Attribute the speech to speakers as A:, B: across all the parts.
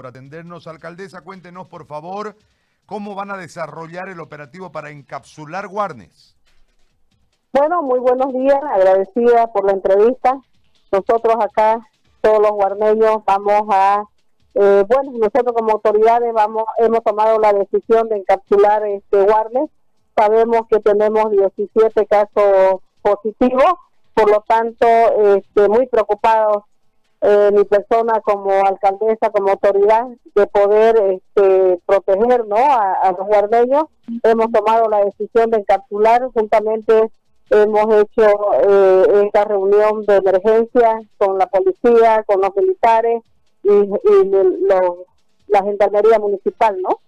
A: por atendernos. Alcaldesa, cuéntenos, por favor, cómo van a desarrollar el operativo para encapsular Guarnes.
B: Bueno, muy buenos días, agradecida por la entrevista. Nosotros acá, todos los guarneños, vamos a, eh, bueno, nosotros como autoridades vamos, hemos tomado la decisión de encapsular este Guarnes. Sabemos que tenemos 17 casos positivos, por lo tanto, este, muy preocupados eh, mi persona como alcaldesa, como autoridad, de poder este, proteger ¿no? a, los guardeños. Hemos tomado la decisión de encapsular, juntamente hemos hecho eh, esta reunión de emergencia con la policía, con los militares y, la gendarmería municipal, ¿no?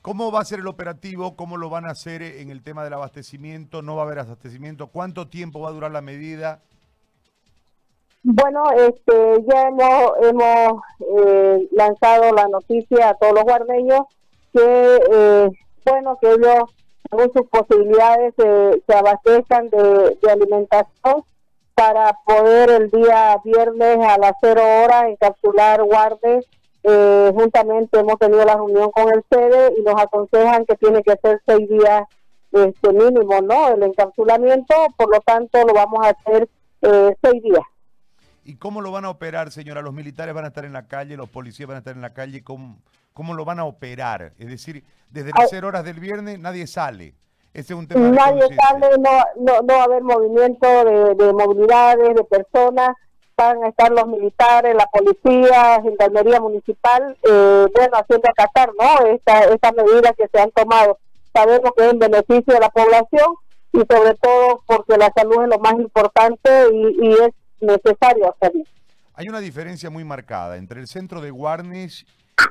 A: ¿Cómo va a ser el operativo? ¿Cómo lo van a hacer en el tema del abastecimiento? ¿No va a haber abastecimiento? ¿Cuánto tiempo va a durar la medida?
B: Bueno, este, ya hemos, hemos eh, lanzado la noticia a todos los guardeños que, eh, bueno, que ellos, según sus posibilidades, se abastezcan de, alimentación para poder el día viernes a las cero horas encapsular guardes. Eh, juntamente hemos tenido la reunión con el sede y nos aconsejan que tiene que ser seis días este mínimo, ¿no? El encapsulamiento, por lo tanto, lo vamos a hacer seis días.
A: ¿Y cómo lo van a operar, señora? Los militares van a estar en la calle, los policías van a estar en la calle. ¿Cómo, cómo lo van a operar? Es decir, desde las cero horas del viernes nadie sale.
B: Ese es un tema Nadie sale, no, no, no va a haber movimiento de, movilidades, de personas. Van a estar los militares, la policía, gendarmería municipal, eh, bueno, haciendo acatar, ¿no? Estas medidas que se han tomado. Sabemos que es en beneficio de la población y sobre todo porque la salud es lo más importante y, y es necesario hacerlo.
A: Hay una diferencia muy marcada entre el centro de Guarnes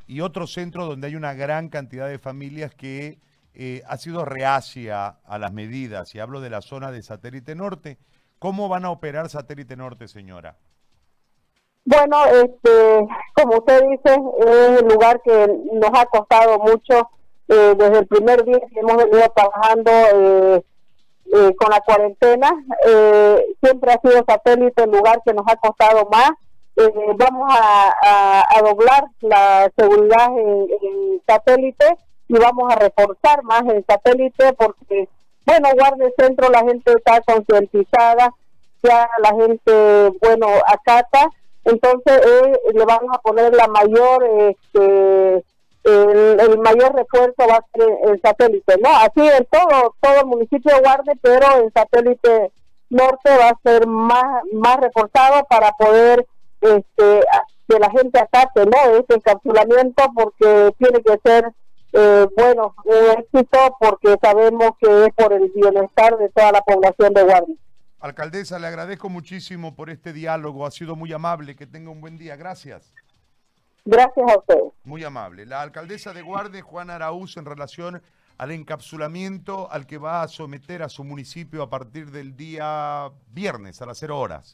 A: y otro centro donde hay una gran cantidad de familias que eh, ha sido reacia a las medidas, y hablo de la zona de Satélite Norte. ¿Cómo van a operar Satélite Norte, señora?
B: Bueno, este, como usted dice, es un lugar que nos ha costado mucho eh, desde el primer día que hemos venido trabajando eh, eh, con la cuarentena. Eh, siempre ha sido satélite el lugar que nos ha costado más. Eh, vamos a, doblar la seguridad en, satélite y vamos a reforzar más el satélite porque, bueno, guarde centro, la gente está concientizada, ya la gente, bueno, acata. Entonces le vamos a poner la mayor este, el, mayor refuerzo va a ser el satélite, ¿no? Así en todo, todo el municipio de Guarde, pero el satélite norte va a ser más, más reforzado para poder este, que la gente acate, ¿no? Ese encapsulamiento porque tiene que ser, eh, bueno, un éxito porque sabemos que es por el bienestar de toda la población de Guarde.
A: Alcaldesa, le agradezco muchísimo por este diálogo, ha sido muy amable, que tenga un buen día, gracias.
B: Gracias a usted.
A: Muy amable. La alcaldesa de Guarde, Juana Araúz, en relación al encapsulamiento al que va a someter a su municipio a partir del día viernes a las cero horas.